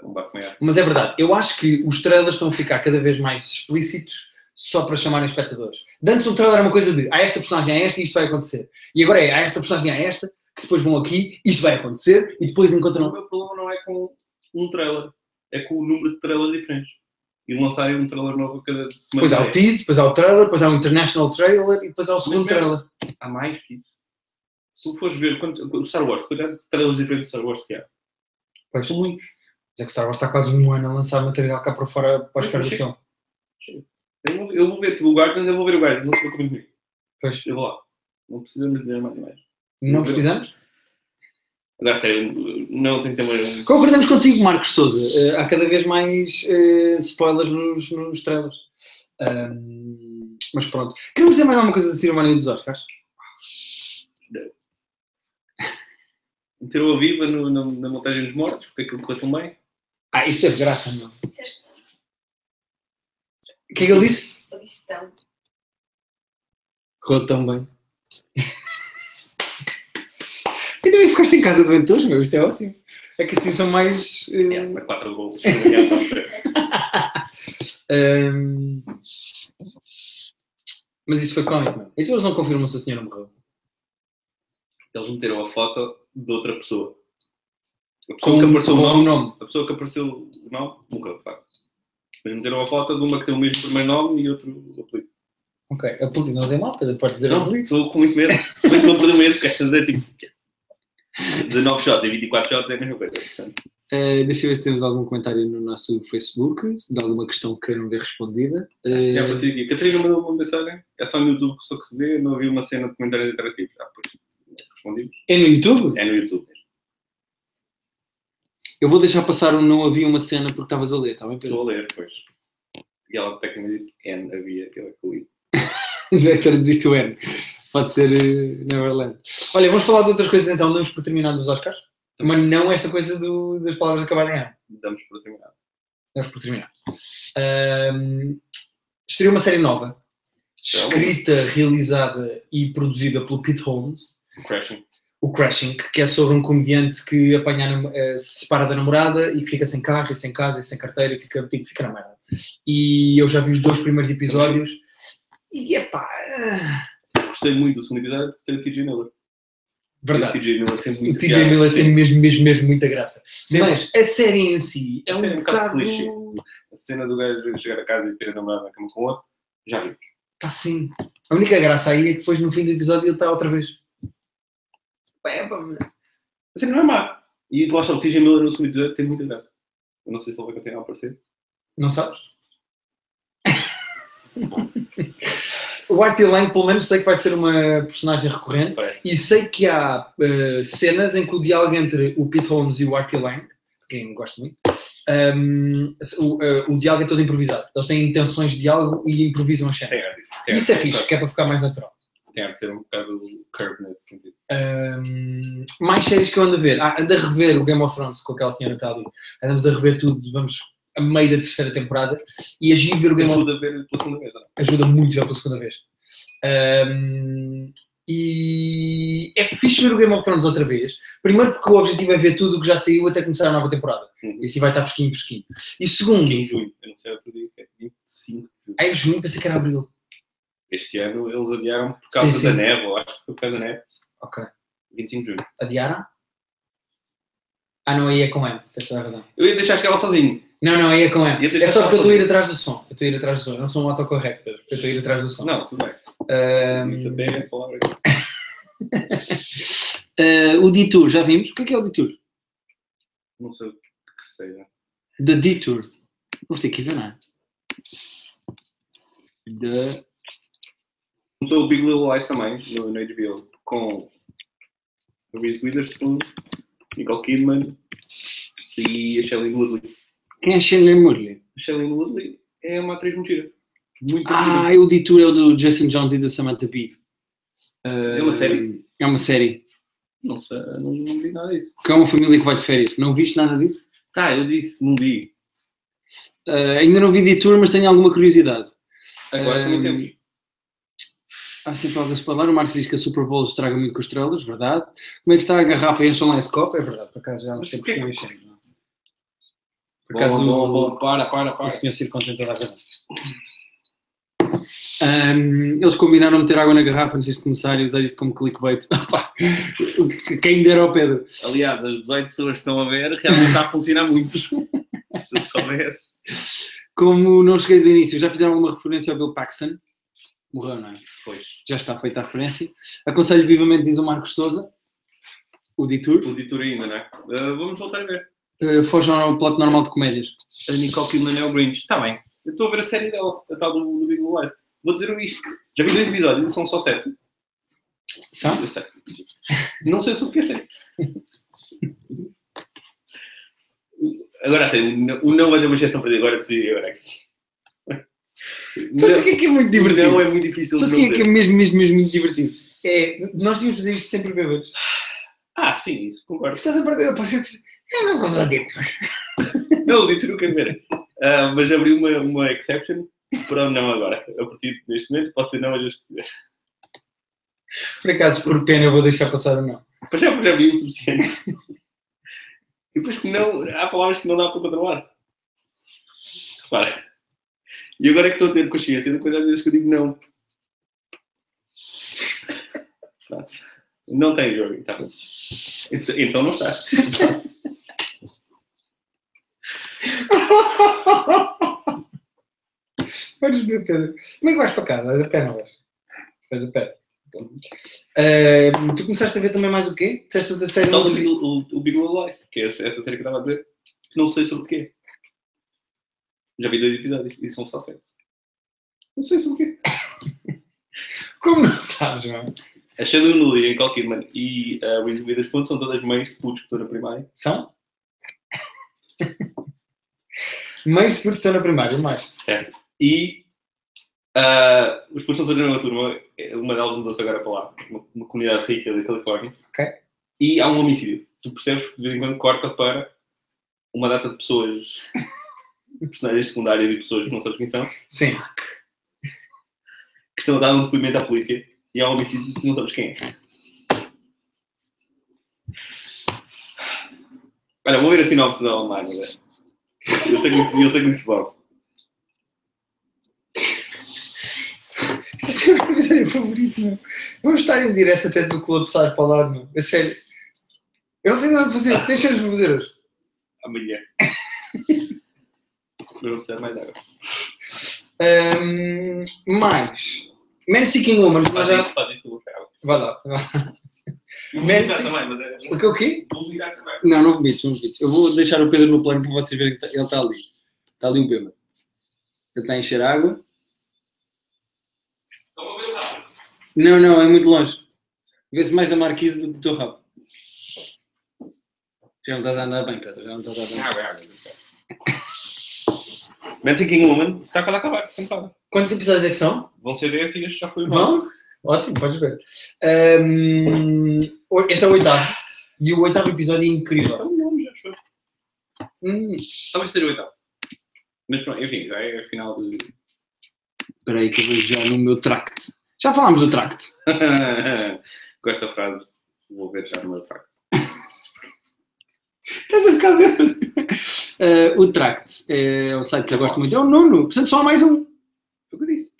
Comer. Mas é verdade, eu acho que os trailers estão a ficar cada vez mais explícitos só para chamarem espectadores. De Antes o trailer era uma coisa de há esta personagem, há esta e isto vai acontecer. E agora é há esta personagem, há esta, que depois vão aqui, isto vai acontecer, e depois O encontram. meu problema não é com um trailer, é com o número de trailers diferentes. E lançarem um trailer novo a cada semana. Depois há o tease, depois há o trailer, depois há o international trailer e depois há o segundo trailer. Há mais que isso. Se tu fores ver o Star Wars, quantidade de trailers diferentes de Star Wars que há. Pois. São muitos. Mas é que Star Wars está quase um ano a lançar material cá para fora para os caras do filme. Eu vou, eu vou ver tipo, o Guardians, eu vou ver o Guardians, não se preocupem comigo. Pois. Eu vou lá. Não precisamos dizer mais mais. Não precisamos? Agora, sério, não tem que ter uma. Concordamos contigo, Marcos Souza. Eh, há cada vez mais eh, spoilers nos, nos trailers. Mas pronto. Queremos dizer mais alguma coisa da cerimónia dos Oscars? Meteram a viva no- na, na montagem dos mortos, porque aquilo correu tão bem. Ah, isso teve graça, não. Disseste não. O que é que ele disse? Eu disse não. Correu tão bem. *laughs* e também ficaste em casa doente hoje, meu. Isto é ótimo. É que assim são mais. eh, É, mas 4 gols. Ser. ahm, *laughs* Mas isso foi cómico, meu. Então eles não confirmam se a senhora morreu. Eles meteram a foto de outra pessoa. A pessoa Com, que apareceu o nome, nome. a pessoa que apareceu o nome morreu, de facto. Mas meteram a foto de uma que tem o mesmo primeiro nome e outro apelido. Ok. A polícia não tem mal, Pedro. Pode dizer Não, apelido. estou com muito medo. Se bem que estou a perder o medo, porque estas é tipo. 19 shots e 24 shots é a mesma coisa. Portanto, Uh, deixa eu ver se temos algum comentário no nosso Facebook, de alguma questão que queiram ver respondida. acho que já Uh, apareceu aqui. A Catarina mandou uma mensagem. É só no YouTube que só que se vê. Não havia uma cena de comentários interativos. Ah, pois. Respondimos. é no YouTube? É no YouTube. Eu vou deixar passar o não havia uma cena porque estavas a ler, está bem, Pedro? Estou a ler, pois. E ela até que me disse que N havia. Eu *laughs* é que li. Do Hector desiste o N. Pode ser uh, Neverland. Olha, vamos falar de outras coisas então, damos por terminado os Oscars. Mas não esta coisa do- das palavras acabarem em ano. Damos para terminar. Damos por terminar. Um, estreou uma série nova, escrita, realizada e produzida pelo Pete Holmes, O Crashing. o Crashing, que é sobre um comediante que apanha, eh, se separa da namorada e que fica sem carro, e sem casa, e sem carteira, e fica, tipo, fica na merda. E eu já vi os dois primeiros episódios, e epá, ah, Gostei muito do segundo episódio porque tem o TJ Miller. verdade. O TJ Miller tem O muito TJ Miller tem mesmo, mesmo, mesmo muita graça. Sempre. Mas a série em si é A um é um bocado bocado. clichê. A cena do gajo chegar a casa e ter a namorada na cama com o outro. Já vimos. Pá, sim. A única graça aí é que depois no fim do episódio ele está outra vez. É, pá, mas- A cena não é má. E lá está o TJ Miller no segundo episódio tem muita graça. Eu não sei se ele vai continuar a aparecer. Não sabes? *laughs* o Artie Lang, pelo menos, sei que vai ser uma personagem recorrente. Parece. E sei que há eh, cenas em que o diálogo entre o Pete Holmes e o Artie Lang, quem gosto muito, ehm, o, eh, o diálogo é todo improvisado. Eles têm intenções de diálogo e improvisam as cenas. Tem. Tem Isso é um fixe, que é para ficar mais natural. Tem de ser um bocado curve nesse sentido. Ahm, mais séries que eu ando a ver. Ah, ando a rever o Game of Thrones com aquela senhora que está ali. Andamos a rever tudo, vamos a meio da terceira temporada. E agi ver o Game of Ajuda a ver pela segunda vez. não é? ajuda muito já pela segunda vez. Ahm, e é fixe ver o Game of Thrones outra vez. Primeiro porque o objetivo é ver tudo o que já saiu até começar a nova temporada. Uhum. E assim vai estar fresquinho, fresquinho. E segundo, Em junho. Eu não sei outro dia que é 25 de junho. é junho, pensei que era abril. Este ano eles adiaram por causa Sim, sim. da neve. Eu acho que foi por causa da neve. Ok. 25 de junho. Adiaram? Ah, não, aí é com M. Tens toda a razão. Eu ia deixar chegar lá sozinho. Não, não, aí é com M. É só porque eu estou a ir atrás do som. Eu estou a ir atrás do som. Eu não sou um autocorrect, Pedro. Eu estou a ir atrás do som. Não, tudo bem. Isso até é a palavra. *laughs* ah, o Detour, já vimos? O que é que é o Detour? Não sei o que seja. The Detour. Vou ter que ver, não é? The... Começou o Big Little Lies também, no, no HBO, com a Reese Witherspoon, Nicole Kidman e a Shailene Woodley. Quem é Shane Murley? A Shailene Woodley é uma atriz muito gira. Muito Ah, o Detour é o do Jason Jones e da Samantha Bee. É uma série? É uma série. Não sei, não, não vi nada disso. Que é uma família que vai de férias. Não viste nada disso? Tá, eu disse, não vi. Ah, ainda não vi Detour, mas tenho alguma curiosidade. Agora Ah, também temos. Há sempre algo a se falar. O Marcos diz que a Super Bowl estraga muito com estrelas, verdade. Como é que está a garrafa? Encham lá esse copo? É verdade, por acaso já há porquê que não não é? Por acaso bom, o- bom, para, para, o para. senhor Ciro contém toda a razão. Ahm, eles combinaram meter água na garrafa antes de começar e usar isto como clickbait. *laughs* Quem dera ao Pedro. Aliás, as 18 pessoas que estão a ver realmente está a funcionar muito. *laughs* Se eu soubesse. Como não cheguei do início, já fizeram alguma referência ao Bill Paxton? Morreu, não é? Pois. Já está feita a referência. Aconselho vivamente, diz o Marcos Souza, o Detour. O Detour ainda, não é? Ah, vamos voltar a ver. Uh, foge ao plot normal de comédias. A Nicole Kidman é o Grinch. Está bem. Eu estou a ver a série dela, a tal do, do Big Little Lies. Vou dizer isto. Já vi dois episódios, são só sete. São? Eu sei. Não sei sobre o que é série. Agora, sério, o não- ter uma exceção para dizer agora decidi agora. Sabes o que é que é muito divertido? Não é muito difícil Sabes o que não é que é mesmo, mesmo, mesmo muito divertido? É, nós devíamos fazer isto sempre bêbados. Ah, sim, isso, concordo. Estás a perder a paciência. Eu não vou ver *laughs* o Detour. Não, o Detour eu quero ver. Ah, mas abri uma, uma exception para o não agora. A partir deste momento, posso ser não que quiser. Por acaso, por pena, eu vou deixar passar o não. Mas já, já vi o suficiente. E depois que não, há palavras que não dá para controlar. Repara. E agora é que estou a ter consciência da quantidade de vezes que eu digo não. Pronto. Não tem jogo, tá bom. Então, não está. Vais ver, Pedro. Como é que vais para casa? Vais a pé, não vais? Vais a pé. Uh, tu começaste a ver também mais o quê? Disseste outra série Então, o, Big Little Lies, que é essa, essa série que eu estava a dizer, não sei sobre o quê. Já vi dois episódios e são só sete. Não sei sobre o quê. *laughs* Como não sabes, não é? A Shadow Null e a Nicole Kidman e a Reese Witherspoon são todas mães de putos que estão na primária. São? *laughs* Mães de putos estão na primária, mais. Certo. E ah, os putos são todos na mesma turma. Uma delas mudou-se agora para lá. Uma, uma comunidade rica da Califórnia. Ok. E há um homicídio. Tu percebes que de vez em quando corta para uma data de pessoas, *laughs* personagens secundárias e pessoas que não sabes quem são, Sim. que estão a dar um depoimento à polícia. E há um homicídio e tu não sabes quem é. Olha, vou ver a sinopse da online. né? Eu sei que isso, eu sei que isso vale. Isso é o meu episódio favorito, meu. Vamos estar em direto até tu colapsar para o lado, meu. É sério. Eu não tenho nada a fazer. Para fazer hoje. Amanhã. Eu não sei mais água. Ahm, mais. Man Seeking Woman. Faz já... faz isso que eu vou. Vai lá. Man Seek- também, mas é. O que o quê? Vou ligar também. Não, não vomites, não vomites. Eu vou deixar o Pedro no plano para vocês verem que tá- ele está ali. Está ali o bêbado. Ele está a encher água. Rápido. Não, não, é muito longe. Vê-se mais da marquise do que do teu rabo. Já não estás a andar bem, Pedro. Já não estás a andar bem. Água, água. Man King Woman está quase a acabar. temporada. Quantos episódios é que são? Vão ser 10 e este já foi o nove. Vão? Ótimo, podes ver. O- este é o oitavo. E o oitavo episódio é Este é incrível. o nome, já foi. Hum. Talvez seja o oitavo. Mas pronto, enfim, já é a final de. Espera aí que eu vejo já no meu tract. Já falámos do tract. *laughs* Com esta frase, vou ver já no meu tracto. *laughs* Estás a ficar. Ah, o tract é o site que eu gosto muito. É o nono. Portanto, só há mais um. Foi o que eu disse.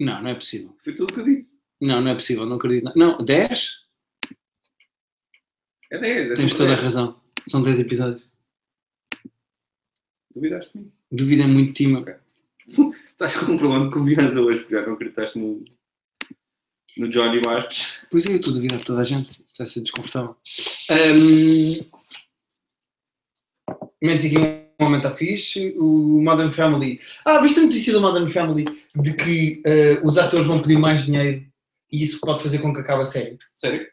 Não, não é possível. Foi tudo o que eu disse. Não, não é possível. Não acredito. Não, 10? É 10. É Tens toda a 10. razão. São 10 episódios. Duvidaste de mim. Duvida muito de ti, meu. *laughs* Estás com um problema de confiança hoje, porque já não acreditaste no, no Johnny Marques. Pois é, eu estou a duvidar de toda a gente. Está a ser desconfortável. Um... Menos aqui um momento está fixe. O Modern Family. Ah, viste a notícia do Modern Family de que eh, os atores vão pedir mais dinheiro e isso pode fazer com que acabe a série? Sério?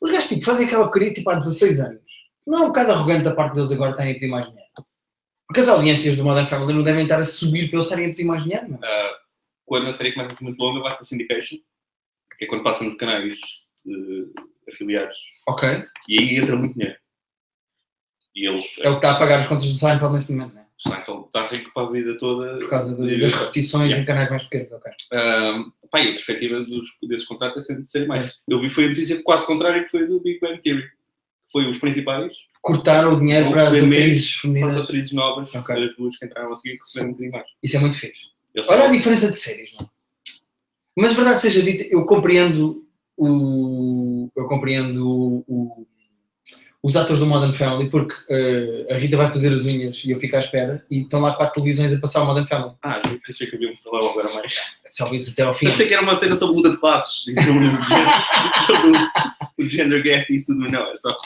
Os gajos tipo, fazem aquela porcaria tipo há 16 anos. Não é um bocado arrogante da parte deles agora estarem a pedir mais dinheiro. Porque as audiências do Modern Family não devem estar a subir para eles estarem a pedir mais dinheiro, não? Ah, quando a série começa a ser muito longa, vai para a syndication, que é quando passa nos canais eh, afiliados. Ok. E aí entra muito dinheiro. E eles. É o que está a pagar as contas do Seinfeld neste momento, não é? O Seinfeld está rico para a vida toda. Por causa do- das repetições Yeah. em canais mais pequenos, ok. Ah, pá, e a perspectiva dos, desses contratos é sempre de serem mais. Eu vi foi a notícia quase contrária que foi do Big Bang Theory. Foi os principais, Cortaram o dinheiro para as atrizes para as femininas. atrizes novas, Ok. as duas que entraram a seguir, receberam um bocadinho mais. Isso é muito fixe. Eles Olha a diferença de séries, não? Mas verdade seja dita, eu compreendo o. Eu compreendo o- os atores do Modern Family porque eh, a Rita vai fazer as unhas e eu fico à espera e estão lá quatro televisões a passar o Modern Family. Ah, eu achei que havia um problema agora mais. Só isso até ao fim. Pensei que era uma cena sobre luta de classes. Sobre, o gender- *laughs* sobre o, gender gap e isso tudo. Não, é só.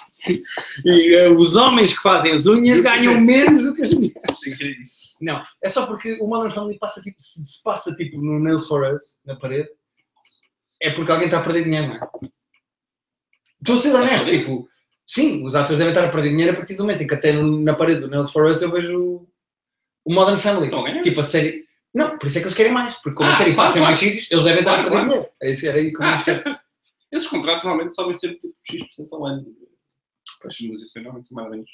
E eh, os homens que fazem as unhas Eu ganham menos do que as mulheres. Não, é só porque o Modern Family passa tipo, se passa tipo no Nails for Us, na parede, é porque alguém está a perder dinheiro, não é? Estou a ser honesto, tipo, sim, os atores devem estar a perder dinheiro a partir do momento em que até na parede do Nails for Us eu vejo o Modern Family. Estão a ganhar? Tipo, a série. Não, por isso é que eles querem mais, porque como Ah, a série claro, passa em claro. mais sítios, eles devem estar Claro, a perder dinheiro. É isso, era aí eu Ah, certo. certo. *laughs* Esses contratos normalmente sobem sempre tipo X% ao ano. As negociações normalmente são mais ou menos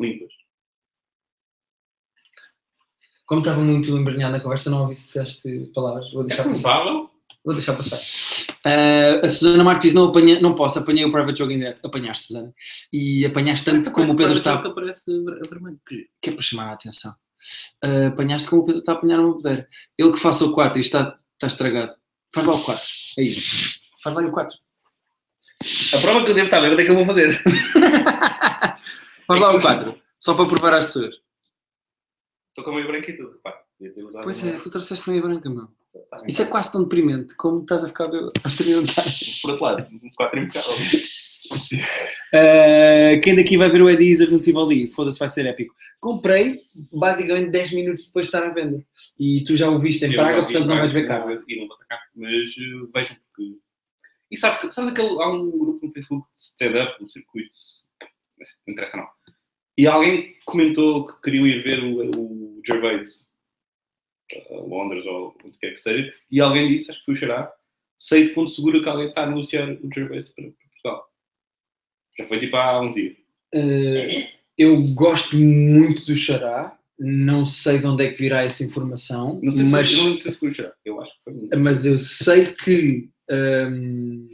limpas. Como estava muito embrenhado na conversa, não ouvi se disseste palavras. Vou É deixar passar. provável. Vou deixar passar. Ah, a Susana Marques não, apanha, não posso, apanhei o private jogo em direto. Apanhaste, Susana. E apanhaste tanto como o Pedro está. Que aparece vermelho. Que é para chamar a atenção. Ah, apanhaste como o Pedro está a apanhar uma poder. Ele que faça o 4 e está, está estragado. Faz lá o 4. É isso. Faz lá o 4. A prova que eu devo estar a ver, é que eu vou fazer? *laughs* Faz lá o 4. Só para provar às pessoas. Estou com a meio branco e tudo, usado Pois é, tu trouxeste meia branca, meu. Isso é quase tão deprimente como estás a ficar 30 anos. *laughs* Por outro lado, um 4 impecável. Uh, quem daqui vai ver o Eddie no Tivoli? Foda-se, vai ser épico. Comprei basicamente 10 minutos depois de estar à venda. E tu já o viste em Praga, portanto não vais ver cá. E não vou atacar. Mas uh, vejam porque. E sabe, que- sabe aquele. Há um grupo no Facebook de stand-up, um circuito. Não interessa não. E alguém comentou que queriam ir ver o, o Gervais a Londres ou onde quer que seja. E alguém disse, acho que foi o Xará, sei de fundo seguro que alguém está a anunciar o Gervais para, para Portugal. Já foi tipo há uns dias. Uh, eu gosto muito do Xará. Não sei de onde é que virá essa informação, Não sei se, mas, foi, não sei se foi o Xará. Eu acho que foi. um- mas eu sei que um,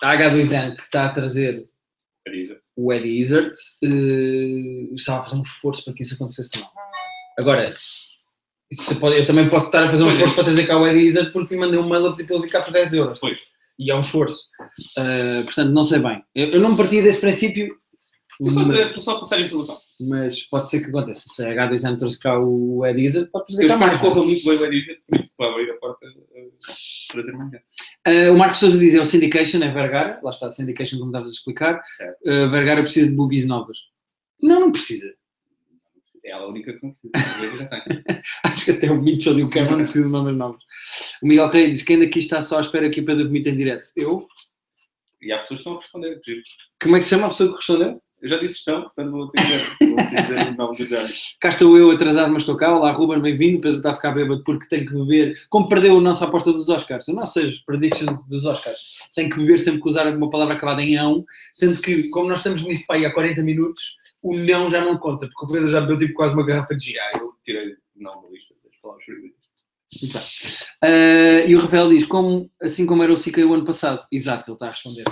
a H2N que está a trazer o Eddie Izzard eh, estava a fazer um esforço para que isso acontecesse também. Agora, pode- eu também posso estar a fazer um Pois é. esforço para trazer cá o Eddie Izzard porque lhe mandei um mail a pedir para ele vir cá por 10 euros. Pois. E é um esforço. Eh, portanto, não sei bem. Eu, eu não partia desse princípio, Estou só, mas, estou só a passar a informação. mas pode ser que aconteça. Se a H2N trouxe cá o Eddie Izzard, pode trazer Eu cá mais. corra muito bem, vai dizer, por isso vai abrir a porta a trazer mais. Eh, o Marcos Souza diz é o Syndication, é Vergara. Lá está, Syndication, como estavas a explicar. Eh, Vergara precisa de boobies novas. Não, não precisa. É ela a única que *laughs* não precisa. Já. Acho que até o Mitchell e o Kevin não *laughs* precisam de nomes novos. O Miguel Correia diz: quem daqui está só à espera que o Pedro vomite em direto? Eu? E há pessoas que estão a responder. Como é que se chama a pessoa que respondeu? Eu já disse estão, portanto não vou ter que dizer. Não vou dizer. Cá estou eu atrasado, mas estou cá. Olá, Ruben, bem-vindo. O Pedro está a ficar bêbado porque tem que beber. Como perdeu a nossa aposta dos Oscars, as nossas predictions dos Oscars, tem que beber sempre que usar uma palavra acabada em ão, sendo que, como nós estamos nisto para aí há 40 minutos, o não já não conta, porque o Pedro já bebeu tipo quase uma garrafa de gin. Ah, eu tirei o nome da lista das palavras. Ah, e o Rafael diz, como, assim como era o CK o ano passado. Exato, ele está a responder.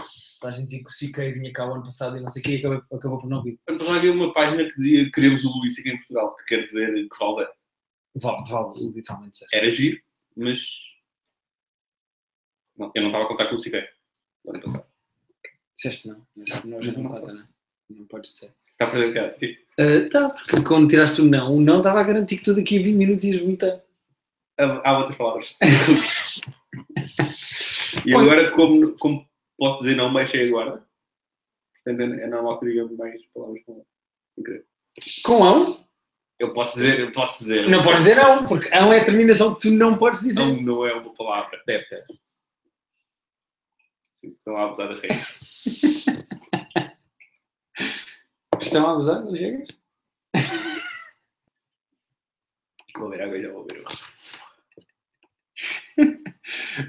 A gente dizer que o CK vinha cá o ano passado e não sei o que, e acabou, acabou por não vir. Ano passado havia uma página que dizia queremos o Luís aqui em Portugal, que quer dizer que vale zero. Vale, vale, literalmente ser. Era giro, mas. Não, eu não estava a contar com o do Ano passado. Disseste não, mas nós Mas não não conta, não. Não podes dizer. Está a fazer cara. Tipo, Ah, tá, porque quando tiraste o não, o não estava a garantir que tu daqui a 20 minutos ias vomitar. há há outras palavras. *laughs* e Põe- agora, como, como posso dizer não, baixei a guarda. Portanto, é é normal que diga mais palavras com Incrível. Com ão? Eu posso dizer, eu posso dizer. Não podes dizer não, porque ão é a terminação que tu não podes dizer. Não, não é uma palavra. Deve, deve. Sim, estão a abusar das regras. *laughs* Estão a abusar, não chegas? Vou ver já vou ver.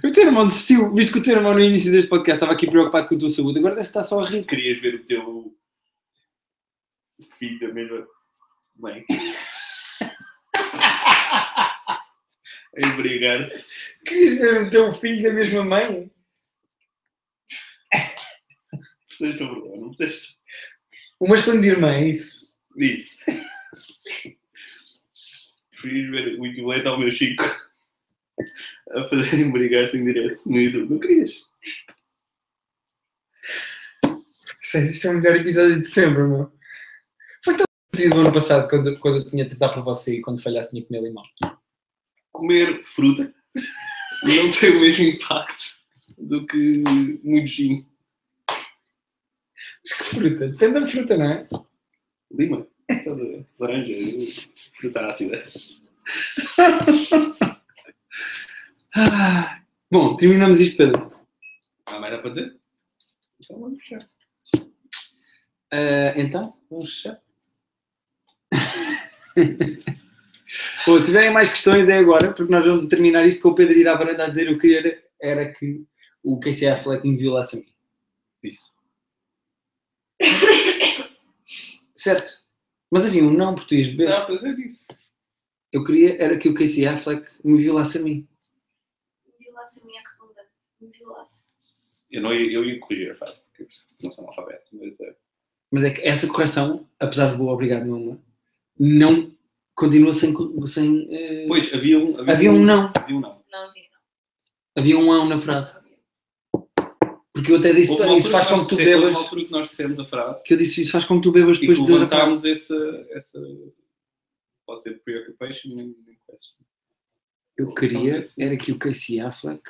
O teu irmão desistiu, visto que o teu irmão no início deste podcast estava aqui preocupado com a tua saúde, agora deve estar só a rir. Querias ver o teu filho da mesma mãe? a *laughs* embriagar-se. Querias ver o teu filho da mesma mãe? Precisas sobre ela, não precisas Uma escolha de irmã, é isso? disso. Preferias ver o equivalente ao meu Chico a fazer embriagar-se em direto no YouTube. Não querias? Sério, isto é o melhor episódio de sempre, meu. Foi tão divertido no ano passado, quando, quando eu tinha de tratar por você e quando falhasse tinha que comer limão. Comer fruta não tem o mesmo impacto do que muito gin. Mas que fruta? Depende da fruta, não é? Lima. Laranja. Fruta ácida. *laughs* Ah, bom, terminamos isto, Pedro. Há mais para dizer? Então vamos fechar. Ah, então, vamos fechar. *laughs* Bom, se tiverem mais questões é agora, porque nós vamos terminar isto com o Pedro ir à varanda a dizer o que era, era que o Casey Affleck me violasse a mim. Isso. Certo. Mas havia um não, tu ias beber. Dá para dizer isso. Eu queria era que o Casey Affleck me violasse a mim. Minha redundante. Me violasse. Eu, não ia, eu ia corrigir a frase, porque eu não sou analfabeto, mas é. Mas é que essa correção, apesar de boa, obrigado, meu amor, não continua sem. sem eh, Pois, havia um. havia um não. Havia um não. Não havia. Havia um ão na frase. Porque eu até disse, isso faz com que tu houve bebas. uma altura que nós dissemos a frase Que eu disse, isso faz com que tu bebas depois de dizer a frase. levantámos essa, essa Pode ser preoccupation and question. Eu queria era que o Casey Affleck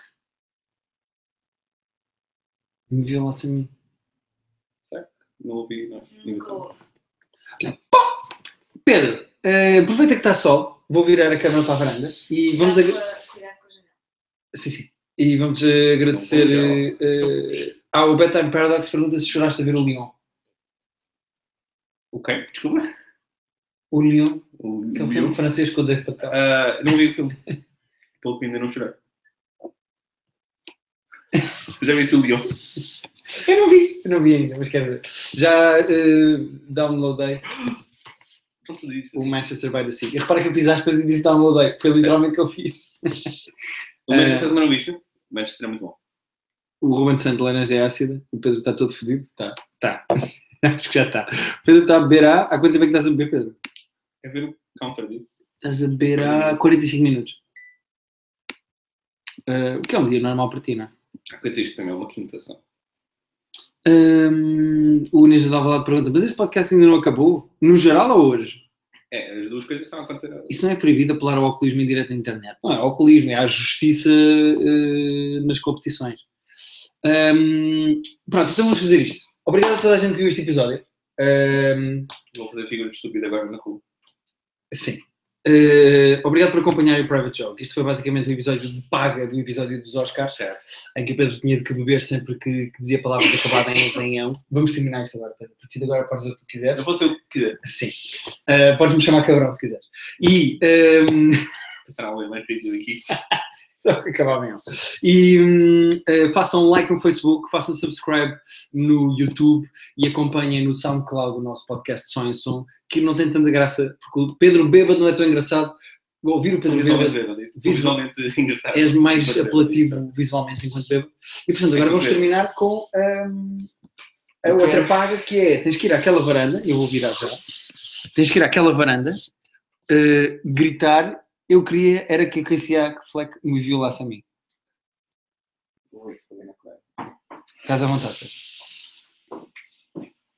me violasse a mim. Não ouvi, não. Nunca houve. Pedro, eh, aproveita que está sol, vou virar a câmera para a varanda e vamos, sim, sim. E vamos eh, agradecer. Não vou eh, eh, ah, o Bedtime Paradox pergunta se choraste a ver o Leão. O quê? Desculpa. O Leão, O, que é um filme francês com o Dave Patel. Ah, não vi o filme. *laughs* Pelo que ainda não chorei. *laughs* Já viste o Leão? Eu não vi, eu não vi ainda, mas quero ver. Já eh, downloadei disse. o Manchester by the Sea. E repara que eu fiz aspas e disse downloadei, foi literalmente o que eu fiz. *laughs* O Manchester também não viste? O Manchester é muito bom. O Ruben Santos laranja é ácida, o Pedro está todo fodido? Tá, tá. *laughs* Acho que já está. O Pedro está a beber há. Há quanto tempo é que estás a beber, Pedro? É ver o counter disso. Estás a beber há 45 minutos. Eh, o que é um dia normal para ti, não é? Coisa isto também é uma quinta só. Hum, o Ninja dava lá de pergunta, mas esse podcast ainda não acabou? No geral ou hoje? É, as duas coisas estão a acontecer. Isso não é proibido apelar ao oculismo em direto na internet. Não é oculismo, é a justiça eh, nas competições. Hum, pronto, então vamos fazer isto. Obrigado a toda a gente que viu este episódio. Hum, Vou fazer figura de estúpido agora na rua. sim. Eh, obrigado por acompanhar o Private Joke. Isto foi basicamente um episódio de paga do episódio dos Oscars, Certo. em que o Pedro tinha de que beber sempre que, que dizia palavras acabadas em zenhão. Vamos terminar isto agora, Pedro. A partir de agora podes dizer o que tu quiseres. Eu vou o que quiser. Sim. Eh, Podes-me chamar cabrão se quiseres. E hum, Passar alguém mais ridículo *laughs* Só que acabava mesmo. E hum, eh, façam like no Facebook, façam subscribe no YouTube e acompanhem no SoundCloud o nosso podcast Som em Som, que não tem tanta graça, porque o Pedro Bêbado não é tão engraçado. Ouvir o Pedro visualmente Bêbado bêbado. Sou visualmente *laughs* engraçado. é mais apelativo bêbado. visualmente enquanto bêbado. E portanto, agora vamos terminar com hum, a Ok. outra paga que é: tens que ir àquela varanda, eu vou virar já, tens que ir àquela varanda, eh, gritar. Eu queria era que a Casey Affleck me violasse a mim. Estás à vontade. Pedro.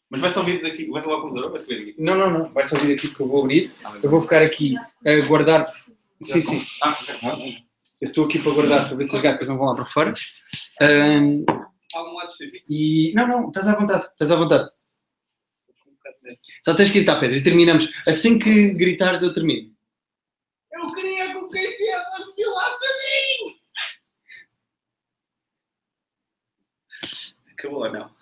Mas vai só vir daqui, vai falar com o computador ou vai subir aqui? Não, não, não. Vai só vir aqui que eu vou abrir. Eu vou ficar aqui a guardar. Sim, sim. Ah, ok. Ah, ah. Eu estou aqui para guardar para ver se as gatas não vão lá para fora. Específico? e. Não, não, estás à vontade. Estás à vontade. Só tens que gritar, Pedro, e terminamos. Assim que gritares, eu termino. Eu queria que o Casey Affleck violasse a mim! Acabou ou não?